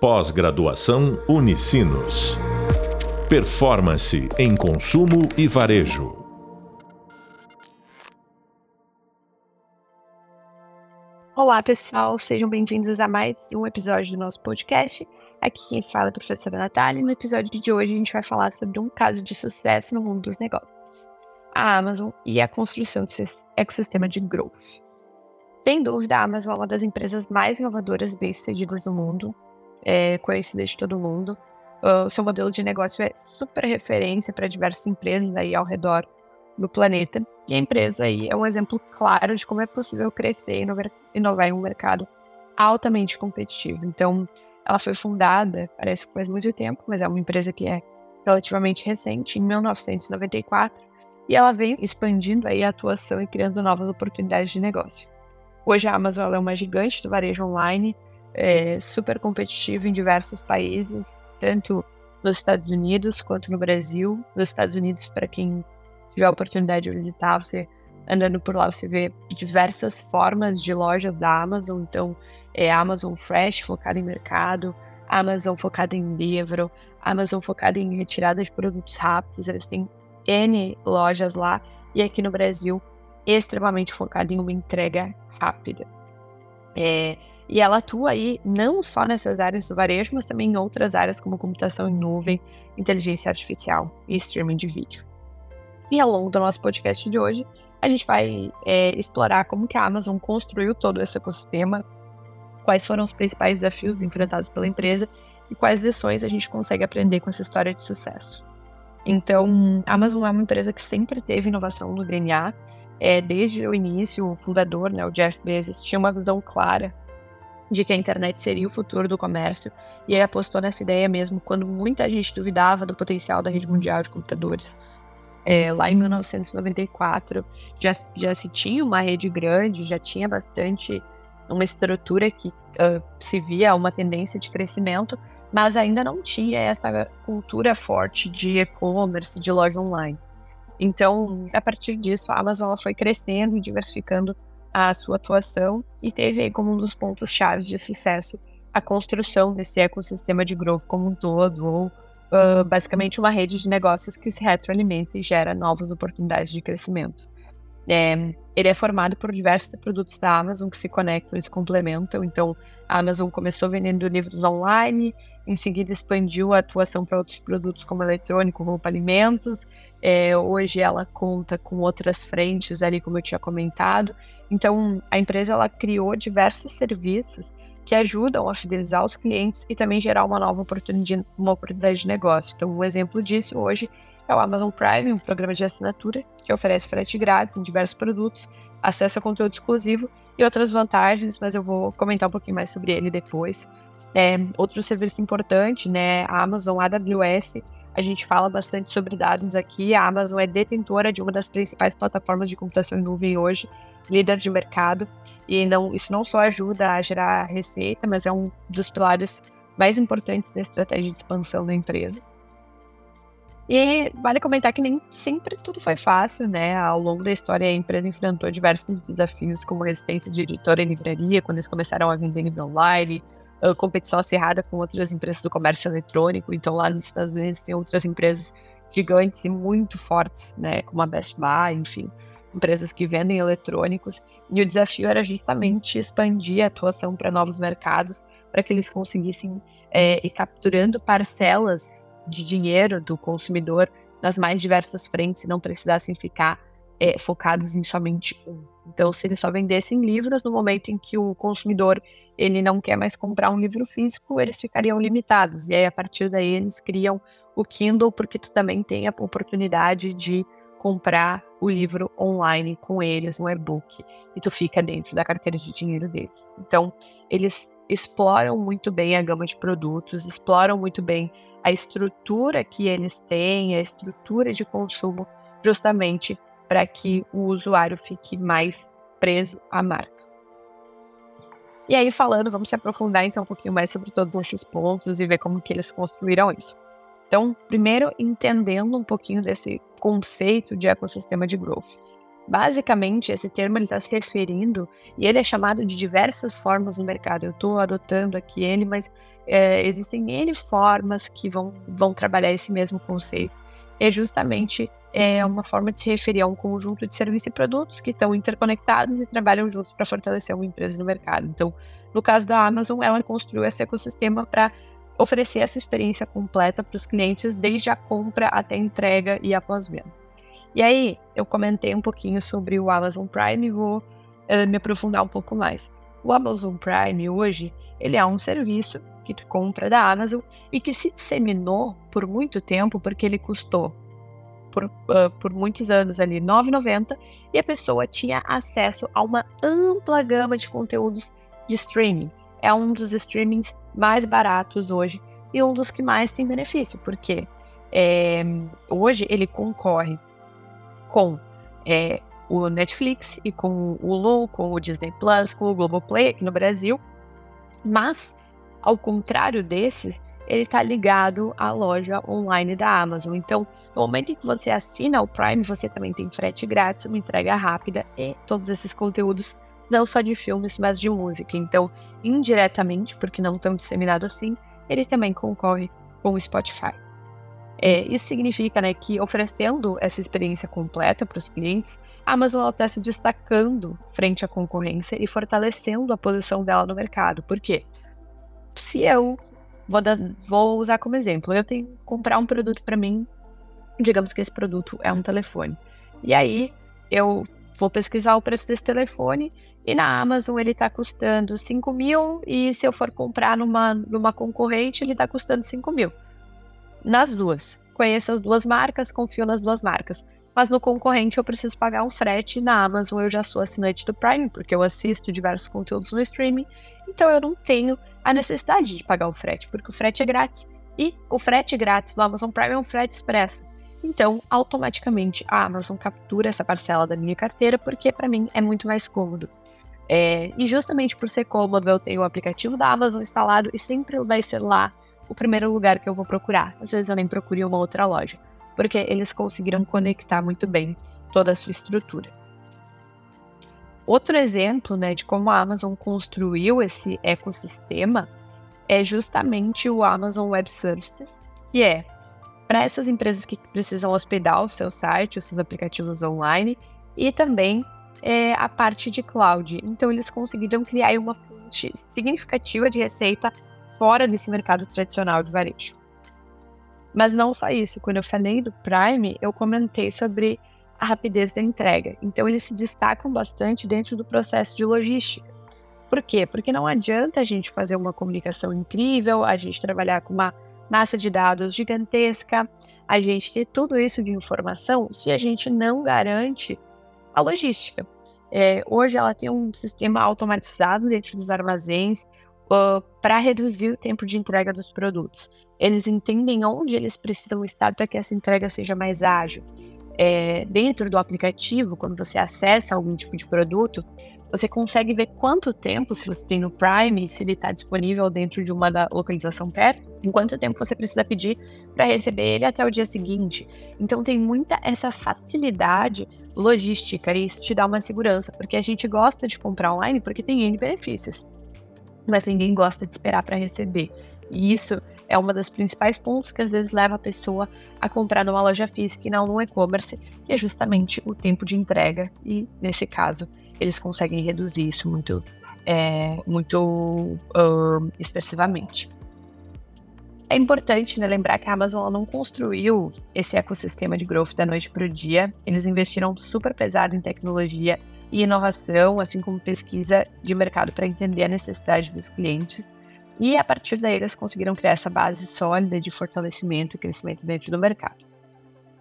Pós-graduação Unicinos. Performance em consumo e varejo. Olá, pessoal, sejam bem-vindos a mais um episódio do nosso podcast. Aqui quem fala é a professora Natália e no episódio de hoje a gente vai falar sobre um caso de sucesso no mundo dos negócios: a Amazon e a construção de seu ecossistema de growth. Sem dúvida, a Amazon é uma das empresas mais inovadoras e bem-sucedidas do mundo é conhecida de todo mundo. O seu modelo de negócio é super referência para diversas empresas aí ao redor do planeta. E a empresa aí é um exemplo claro de como é possível crescer e inovar em um mercado altamente competitivo. Então, ela foi fundada, parece que faz muito tempo, mas é uma empresa que é relativamente recente, em 1994, e ela vem expandindo aí a atuação e criando novas oportunidades de negócio. Hoje a Amazon é uma gigante do varejo online, é, super competitivo em diversos países, tanto nos Estados Unidos quanto no Brasil. Nos Estados Unidos, para quem tiver a oportunidade de visitar, você andando por lá, você vê diversas formas de lojas da Amazon. Então, é Amazon Fresh, focado em mercado, Amazon focado em livro, Amazon focado em retirada de produtos rápidos. Eles têm N lojas lá. E aqui no Brasil, extremamente focado em uma entrega rápida. É, e ela atua aí não só nessas áreas do varejo, mas também em outras áreas como computação em nuvem, inteligência artificial e streaming de vídeo. E ao longo do nosso podcast de hoje, a gente vai é, explorar como que a Amazon construiu todo esse ecossistema, quais foram os principais desafios enfrentados pela empresa e quais lições a gente consegue aprender com essa história de sucesso. Então, a Amazon é uma empresa que sempre teve inovação no DNA. É, desde o início, o fundador, né, o Jeff Bezos, tinha uma visão clara de que a internet seria o futuro do comércio, e ele apostou nessa ideia mesmo quando muita gente duvidava do potencial da rede mundial de computadores. É, lá em 1994 já, já se tinha uma rede grande, já tinha bastante uma estrutura que uh, se via uma tendência de crescimento, mas ainda não tinha essa cultura forte de e-commerce, de loja online. Então, a partir disso, a Amazon foi crescendo e diversificando a sua atuação e teve como um dos pontos chaves de sucesso a construção desse ecossistema de growth como um todo, ou uh, basicamente uma rede de negócios que se retroalimenta e gera novas oportunidades de crescimento. É, ele é formado por diversos produtos da Amazon que se conectam e se complementam. Então, a Amazon começou vendendo livros online, em seguida expandiu a atuação para outros produtos como eletrônico, roupa, alimentos. É, hoje ela conta com outras frentes ali, como eu tinha comentado. Então, a empresa ela criou diversos serviços que ajudam a fidelizar os clientes e também gerar uma nova oportunidade, uma oportunidade de negócio. Então, um exemplo disso hoje é o Amazon Prime, um programa de assinatura que oferece frete grátis em diversos produtos, acesso a conteúdo exclusivo e outras vantagens, mas eu vou comentar um pouquinho mais sobre ele depois. É, outro serviço importante, né, a Amazon AWS, a gente fala bastante sobre dados aqui. A Amazon é detentora de uma das principais plataformas de computação em nuvem hoje, líder de mercado, e não, isso não só ajuda a gerar receita, mas é um dos pilares mais importantes da estratégia de expansão da empresa. E vale comentar que nem sempre tudo foi fácil, né? Ao longo da história, a empresa enfrentou diversos desafios, como resistência de editora e livraria, quando eles começaram a vender livro online, competição acirrada com outras empresas do comércio eletrônico. Então, lá nos Estados Unidos, tem outras empresas gigantes e muito fortes, né? Como a Best Buy, enfim, empresas que vendem eletrônicos. E o desafio era justamente expandir a atuação para novos mercados, para que eles conseguissem é, ir capturando parcelas de dinheiro do consumidor nas mais diversas frentes e não precisassem ficar é, focados em somente um. Então, se eles só vendessem livros no momento em que o consumidor ele não quer mais comprar um livro físico, eles ficariam limitados. E aí, a partir daí, eles criam o Kindle, porque tu também tem a oportunidade de comprar o livro online com eles, um e-book, e tu fica dentro da carteira de dinheiro deles. Então, eles exploram muito bem a gama de produtos, exploram muito bem a estrutura que eles têm, a estrutura de consumo, justamente para que o usuário fique mais preso à marca. E aí, falando, vamos se aprofundar então um pouquinho mais sobre todos esses pontos e ver como que eles construíram isso. Então, primeiro, entendendo um pouquinho desse conceito de ecossistema de growth. Basicamente, esse termo está se referindo, e ele é chamado de diversas formas no mercado. Eu estou adotando aqui ele, mas é, existem N formas que vão, vão trabalhar esse mesmo conceito. É justamente é uma forma de se referir a um conjunto de serviços e produtos que estão interconectados e trabalham juntos para fortalecer uma empresa no mercado. Então, no caso da Amazon, ela construiu esse ecossistema para oferecer essa experiência completa para os clientes, desde a compra até a entrega e a pós-venda. E aí, eu comentei um pouquinho sobre o Amazon Prime e vou uh, me aprofundar um pouco mais. O Amazon Prime hoje, ele é um serviço que tu compra da Amazon e que se disseminou por muito tempo porque ele custou por, uh, por muitos anos ali R$ 9,90 e a pessoa tinha acesso a uma ampla gama de conteúdos de streaming. É um dos streamings mais baratos hoje e um dos que mais tem benefício, porque é, hoje ele concorre com é, o Netflix e com o Hulu, com o Disney Plus, com o Globoplay aqui no Brasil, mas ao contrário desses, ele está ligado à loja online da Amazon. Então, no momento em que você assina o Prime, você também tem frete grátis, uma entrega rápida e todos esses conteúdos, não só de filmes, mas de música. Então, indiretamente, porque não tão disseminado assim, ele também concorre com o Spotify. É, isso significa né, que, oferecendo essa experiência completa para os clientes, a Amazon está se destacando frente à concorrência e fortalecendo a posição dela no mercado. Por quê? Se eu Vou, dar, vou usar como exemplo. Eu tenho que comprar um produto para mim. Digamos que esse produto é um telefone. E aí eu vou pesquisar o preço desse telefone e na Amazon ele está custando 5 mil e se eu for comprar numa, numa concorrente ele está custando 5 mil. Nas duas. Conheço as duas marcas, confio nas duas marcas. Mas no concorrente eu preciso pagar um frete. Na Amazon eu já sou assinante do Prime, porque eu assisto diversos conteúdos no streaming. Então eu não tenho a necessidade de pagar o frete, porque o frete é grátis. E o frete grátis no Amazon Prime é um frete expresso. Então, automaticamente a Amazon captura essa parcela da minha carteira, porque para mim é muito mais cômodo. É, e justamente por ser cômodo, eu tenho o aplicativo da Amazon instalado e sempre vai ser lá o primeiro lugar que eu vou procurar. Às vezes eu nem procuro em uma outra loja porque eles conseguiram conectar muito bem toda a sua estrutura. Outro exemplo né, de como a Amazon construiu esse ecossistema é justamente o Amazon Web Services, que é para essas empresas que precisam hospedar o seu site, os seus aplicativos online, e também é, a parte de cloud. Então, eles conseguiram criar uma fonte significativa de receita fora desse mercado tradicional de varejo. Mas não só isso, quando eu falei do Prime, eu comentei sobre a rapidez da entrega. Então, eles se destacam bastante dentro do processo de logística. Por quê? Porque não adianta a gente fazer uma comunicação incrível, a gente trabalhar com uma massa de dados gigantesca, a gente ter tudo isso de informação se a gente não garante a logística. É, hoje ela tem um sistema automatizado dentro dos armazéns uh, para reduzir o tempo de entrega dos produtos. Eles entendem onde eles precisam estar para que essa entrega seja mais ágil. É, dentro do aplicativo, quando você acessa algum tipo de produto, você consegue ver quanto tempo, se você tem no Prime, se ele está disponível dentro de uma localização perto, em quanto tempo você precisa pedir para receber ele até o dia seguinte. Então tem muita essa facilidade logística e isso te dá uma segurança, porque a gente gosta de comprar online porque tem N benefícios, mas ninguém gosta de esperar para receber. E isso é uma das principais pontos que às vezes leva a pessoa a comprar numa loja física e não no e-commerce, que é justamente o tempo de entrega. E nesse caso, eles conseguem reduzir isso muito, é, muito uh, expressivamente. É importante né, lembrar que a Amazon não construiu esse ecossistema de growth da noite para o dia. Eles investiram super pesado em tecnologia e inovação, assim como pesquisa de mercado para entender a necessidade dos clientes. E a partir daí eles conseguiram criar essa base sólida de fortalecimento e crescimento dentro do mercado.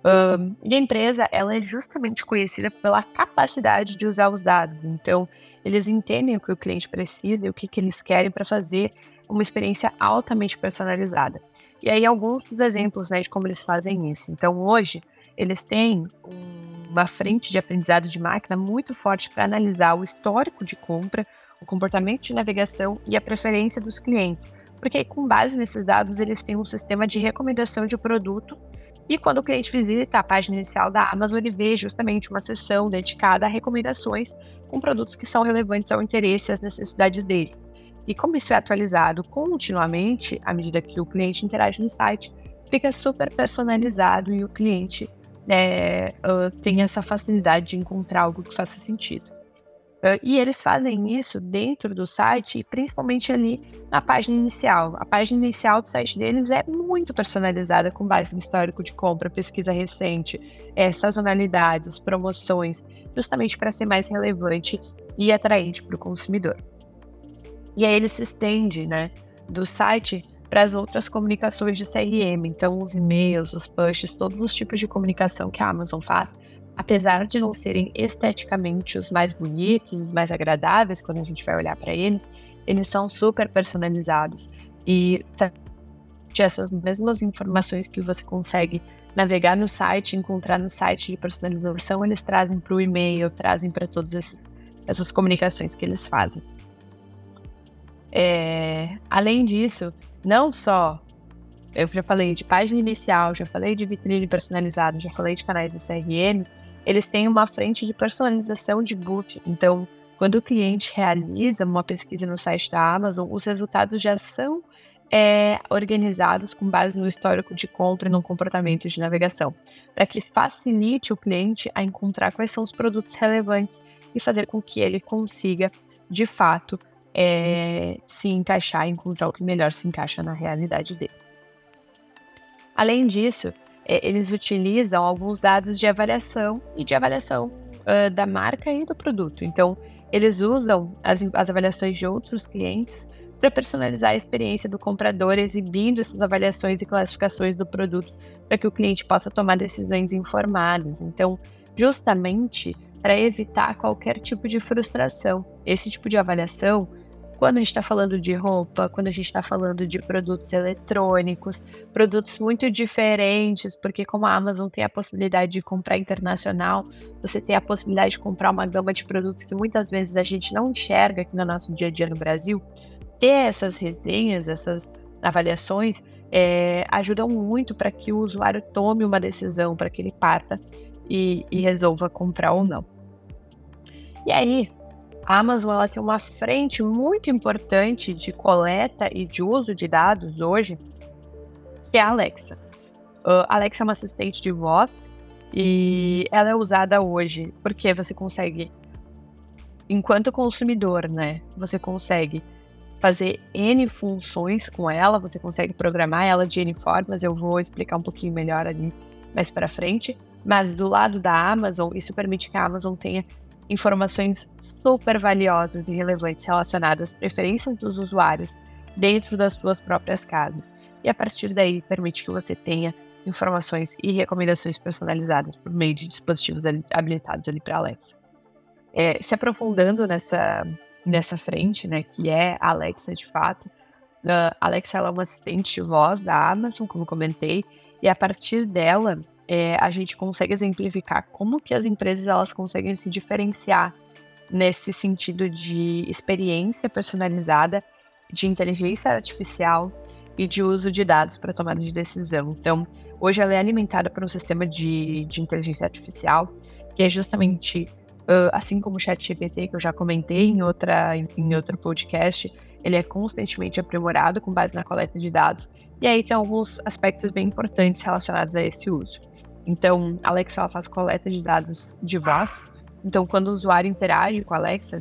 Um, e a empresa ela é justamente conhecida pela capacidade de usar os dados. Então, eles entendem o que o cliente precisa e o que, que eles querem para fazer uma experiência altamente personalizada. E aí, alguns dos exemplos né, de como eles fazem isso. Então, hoje, eles têm uma frente de aprendizado de máquina muito forte para analisar o histórico de compra, o comportamento de navegação e a preferência dos clientes. Porque com base nesses dados, eles têm um sistema de recomendação de produto E quando o cliente visita a página inicial da Amazon, ele vê justamente uma seção dedicada a recomendações com produtos que são relevantes ao interesse e às necessidades deles. E como isso é atualizado continuamente, à medida que o cliente interage no site, fica super personalizado e o cliente é, uh, tem essa facilidade de encontrar algo que faça sentido. E eles fazem isso dentro do site, principalmente ali na página inicial. A página inicial do site deles é muito personalizada, com base no histórico de compra, pesquisa recente, é, sazonalidades, promoções, justamente para ser mais relevante e atraente para o consumidor. E aí ele se estende né, do site para as outras comunicações de CRM, então os e-mails, os pushes, todos os tipos de comunicação que a Amazon faz, apesar de não serem esteticamente os mais bonitos, os mais agradáveis quando a gente vai olhar para eles, eles são super personalizados e essas mesmas informações que você consegue navegar no site, encontrar no site de personalização, eles trazem para o e-mail, trazem para todas essas comunicações que eles fazem. É, além disso, não só eu já falei de página inicial, já falei de vitrine personalizada, já falei de canais do CRM, eles têm uma frente de personalização de boot. Então, quando o cliente realiza uma pesquisa no site da Amazon, os resultados já são é, organizados com base no histórico de compra e no comportamento de navegação, para que facilite o cliente a encontrar quais são os produtos relevantes e fazer com que ele consiga, de fato, é, se encaixar, encontrar o que melhor se encaixa na realidade dele. Além disso, eles utilizam alguns dados de avaliação e de avaliação uh, da marca e do produto. Então, eles usam as, as avaliações de outros clientes para personalizar a experiência do comprador, exibindo essas avaliações e classificações do produto para que o cliente possa tomar decisões informadas. Então, justamente para evitar qualquer tipo de frustração. Esse tipo de avaliação quando a gente está falando de roupa, quando a gente está falando de produtos eletrônicos, produtos muito diferentes, porque como a Amazon tem a possibilidade de comprar internacional, você tem a possibilidade de comprar uma gama de produtos que muitas vezes a gente não enxerga aqui no nosso dia a dia no Brasil. Ter essas resenhas, essas avaliações, é, ajudam muito para que o usuário tome uma decisão, para que ele parta e, e resolva comprar ou não. E aí, Amazon ela tem uma frente muito importante de coleta e de uso de dados hoje, que é a Alexa. Uh, Alexa é uma assistente de voz e ela é usada hoje porque você consegue, enquanto consumidor, né, você consegue fazer N funções com ela, você consegue programar ela de N formas, eu vou explicar um pouquinho melhor ali mais para frente. Mas do lado da Amazon, isso permite que a Amazon tenha informações super valiosas e relevantes relacionadas às preferências dos usuários dentro das suas próprias casas. E a partir daí permite que você tenha informações e recomendações personalizadas por meio de dispositivos habilitados ali para Alexa. É, se aprofundando nessa, nessa frente, né, que é a Alexa de fato, a Alexa é uma assistente de voz da Amazon, como comentei, e a partir dela é, a gente consegue exemplificar como que as empresas elas conseguem se diferenciar nesse sentido de experiência personalizada, de inteligência artificial e de uso de dados para tomada de decisão. Então, hoje ela é alimentada por um sistema de, de inteligência artificial que é justamente uh, assim como o ChatGPT que eu já comentei em outra em outro podcast, ele é constantemente aprimorado com base na coleta de dados. E aí tem alguns aspectos bem importantes relacionados a esse uso. Então, a Alexa ela faz coleta de dados de voz. Então, quando o usuário interage com a Alexa,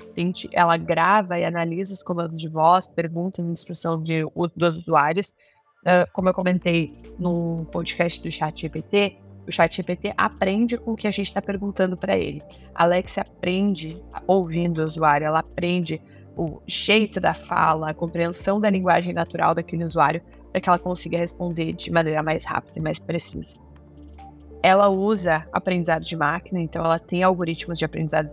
ela grava e analisa os comandos de voz, perguntas instrução de, dos usuários. Uh, como eu comentei no podcast do ChatGPT, o ChatGPT aprende com o que a gente está perguntando para ele. A Alexa aprende ouvindo o usuário, ela aprende o jeito da fala, a compreensão da linguagem natural daquele usuário, para que ela consiga responder de maneira mais rápida e mais precisa ela usa aprendizado de máquina, então ela tem algoritmos de aprendizado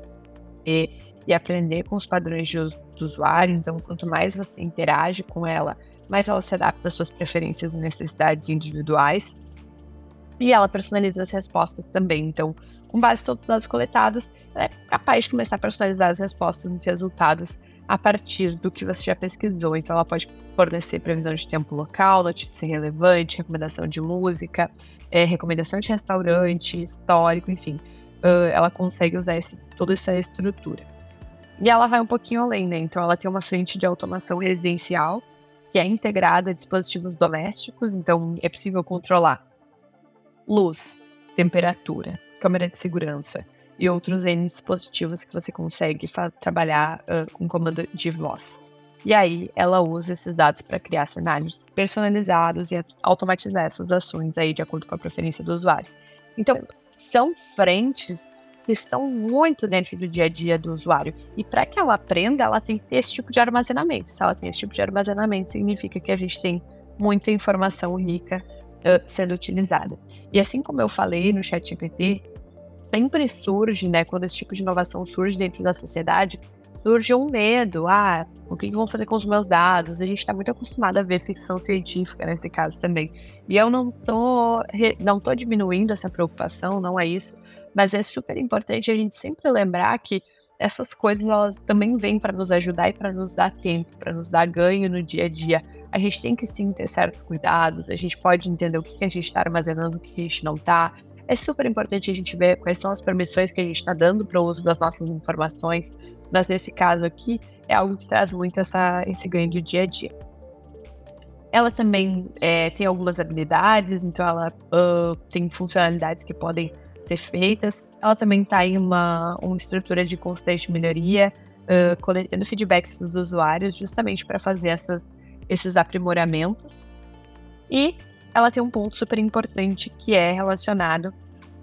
e, e aprender com os padrões de uso do usuário. Então, quanto mais você interage com ela, mais ela se adapta às suas preferências e necessidades individuais. E ela personaliza as respostas também. Então, com base em todos os dados coletados, ela é capaz de começar a personalizar as respostas e os resultados a partir do que você já pesquisou. Então, ela pode fornecer previsão de tempo local, notícia relevante, recomendação de música, é, recomendação de restaurante, histórico, enfim. Uh, ela consegue usar esse, toda essa estrutura. E ela vai um pouquinho além, né? Então, ela tem uma frente de automação residencial, que é integrada a dispositivos domésticos, então é possível controlar luz, temperatura, câmera de segurança, e outros N dispositivos que você consegue trabalhar uh, com comando de voz. E aí ela usa esses dados para criar cenários personalizados e automatizar essas ações aí de acordo com a preferência do usuário. Então, são frentes que estão muito dentro do dia a dia do usuário. E para que ela aprenda, ela tem esse tipo de armazenamento. Se ela tem esse tipo de armazenamento, significa que a gente tem muita informação rica uh, sendo utilizada. E assim como eu falei no chat GPT, sempre surge, né, quando esse tipo de inovação surge dentro da sociedade, surge um medo. Ah, o que vão fazer com os meus dados? A gente está muito acostumado a ver ficção científica nesse caso também. E eu não tô, não tô diminuindo essa preocupação, não é isso. Mas é super importante a gente sempre lembrar que essas coisas elas também vêm para nos ajudar e para nos dar tempo, para nos dar ganho no dia a dia. A gente tem que sim ter certos cuidados, a gente pode entender o que a gente está armazenando, o que a gente não está, é super importante a gente ver quais são as permissões que a gente está dando para o uso das nossas informações, mas nesse caso aqui é algo que traz muito essa, esse ganho do dia a dia. Ela também é, tem algumas habilidades, então ela uh, tem funcionalidades que podem ser feitas. Ela também está em uma, uma estrutura de constante melhoria, uh, coletando feedbacks dos usuários, justamente para fazer essas, esses aprimoramentos. E ela tem um ponto super importante que é relacionado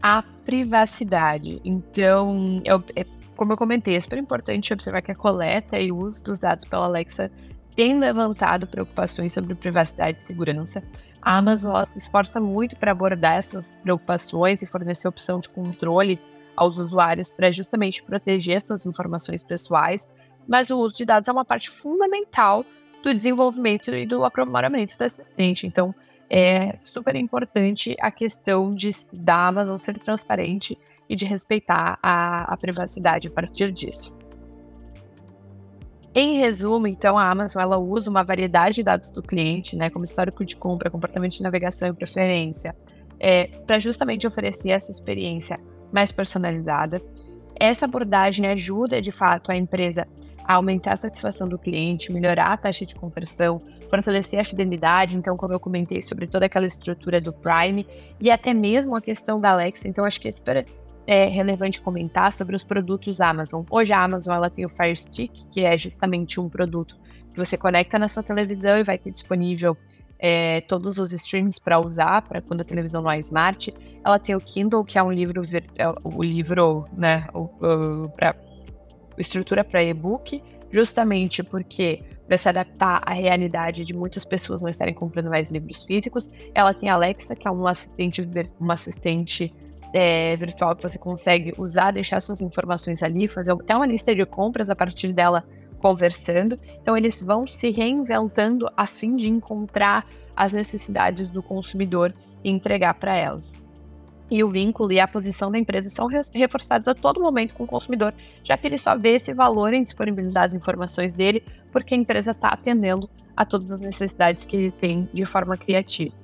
à privacidade. Então, eu, é, como eu comentei, é super importante observar que a coleta e o uso dos dados pela Alexa tem levantado preocupações sobre privacidade e segurança. A Amazon se esforça muito para abordar essas preocupações e fornecer opção de controle aos usuários para justamente proteger suas informações pessoais, mas o uso de dados é uma parte fundamental do desenvolvimento e do aprimoramento do assistente. Então, é super importante a questão de da Amazon ser transparente e de respeitar a, a privacidade a partir disso. Em resumo, então, a Amazon ela usa uma variedade de dados do cliente, né, como histórico de compra, comportamento de navegação e preferência, é, para justamente oferecer essa experiência mais personalizada. Essa abordagem ajuda, de fato, a empresa a aumentar a satisfação do cliente, melhorar a taxa de conversão, fortalecer a fidelidade, então, como eu comentei sobre toda aquela estrutura do Prime, e até mesmo a questão da Alexa. Então, acho que é super é, relevante comentar sobre os produtos Amazon. Hoje a Amazon ela tem o Fire Stick, que é justamente um produto que você conecta na sua televisão e vai ter disponível é, todos os streams para usar, para quando a televisão não é smart. Ela tem o Kindle, que é um livro, é, o livro, né, o, o, pra, estrutura para e-book, justamente porque para se adaptar à realidade de muitas pessoas não estarem comprando mais livros físicos. Ela tem a Alexa, que é um assistente, uma assistente é, virtual que você consegue usar, deixar suas informações ali, fazer até uma lista de compras a partir dela conversando. Então eles vão se reinventando a fim de encontrar as necessidades do consumidor e entregar para elas e o vínculo e a posição da empresa são reforçados a todo momento com o consumidor, já que ele só vê esse valor em disponibilizar as informações dele, porque a empresa está atendendo a todas as necessidades que ele tem de forma criativa.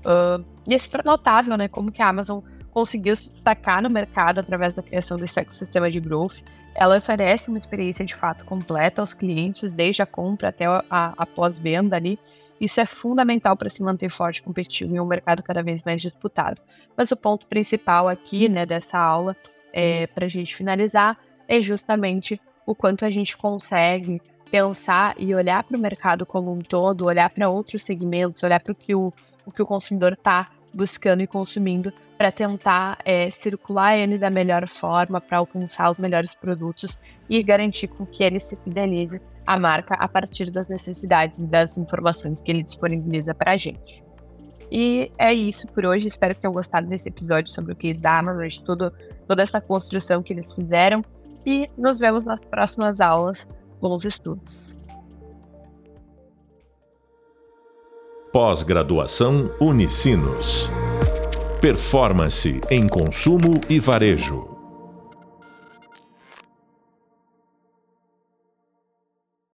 Uh, e é super notável, né, como que a Amazon conseguiu se destacar no mercado através da criação desse ecossistema de growth. Ela oferece uma experiência de fato completa aos clientes, desde a compra até a, a pós-venda ali, isso é fundamental para se manter forte e competitivo em um mercado cada vez mais disputado. Mas o ponto principal aqui, né, dessa aula, é, para a gente finalizar, é justamente o quanto a gente consegue pensar e olhar para o mercado como um todo, olhar para outros segmentos, olhar para o que o, o que o consumidor está buscando e consumindo para tentar é, circular ele da melhor forma, para alcançar os melhores produtos e garantir com que ele se fidelize à marca a partir das necessidades e das informações que ele disponibiliza para a gente. E é isso por hoje. Espero que tenham gostado desse episódio sobre o case da Amazon, de tudo, toda essa construção que eles fizeram. E nos vemos nas próximas aulas. Bons estudos! Pós-graduação Unicinos. Performance em consumo e varejo.